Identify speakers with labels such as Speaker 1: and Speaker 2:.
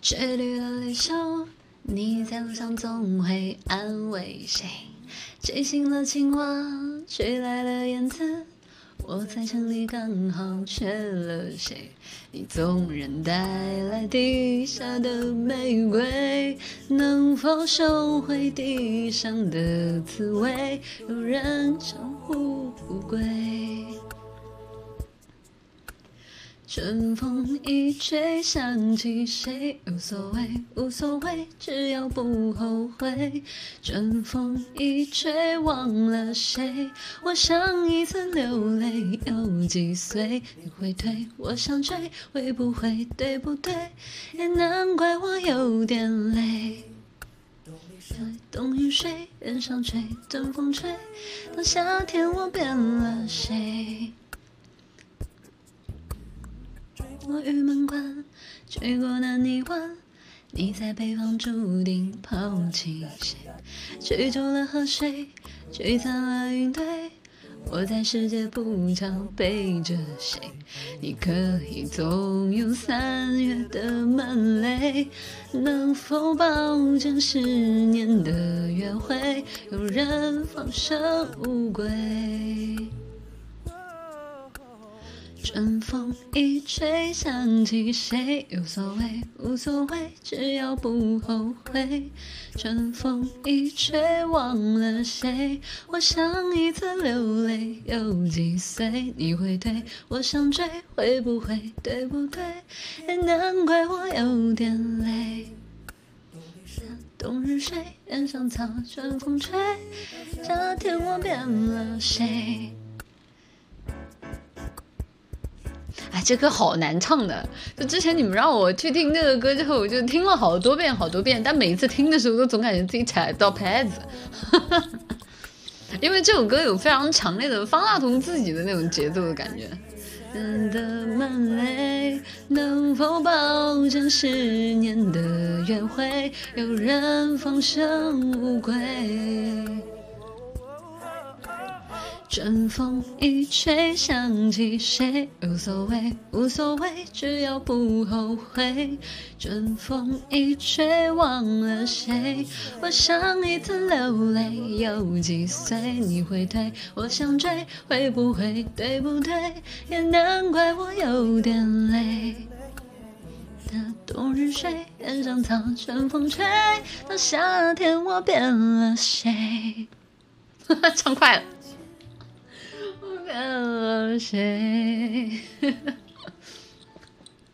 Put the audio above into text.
Speaker 1: 吹绿了离愁，你在路上总会安慰谁？吹醒了青蛙，吹来了燕子。我在城里刚好缺了谁？你纵然带来地下的玫瑰，能否收回地上的滋味？有人称呼富贵。春风一吹，想起谁？无所谓，无所谓，只要不后悔。春风一吹，忘了谁？我上一次流泪有几岁？你会退，我想追，会不会对不对？也难怪我有点累。冬雨水，脸上吹，阵风吹，当夏天我变了谁？我玉门关，吹过南泥湾，你在北方注定抛弃谁？吹皱了河水，吹散了云堆，我在世界不巧背着谁？你可以纵有三月的门泪，能否保证十年的约会，有人放生乌龟？春风一吹，想起谁？无所谓，无所谓，只要不后悔。春风一吹，忘了谁？我上一次流泪有几岁？你会退，我想追，会不会对不对？也难怪我有点累。冬日睡，原上草，春风吹，夏天我变了谁？哎，这歌好难唱的。就之前你们让我去听这个歌之后，我就听了好多遍好多遍，但每一次听的时候都总感觉自己踩到拍子，因为这首歌有非常强烈的方大同自己的那种节奏的感觉。的门泪，能否保证十年的约会，有人放生无归？春风一吹，想起谁？无所谓，无所谓，只要不后悔。春风一吹，忘了谁？我上一次流泪有几岁？你会退，我想追，会不会对不对？也难怪我有点累。那冬日睡，原上草，春风吹，到夏天我变了谁？唱快了。为了谁？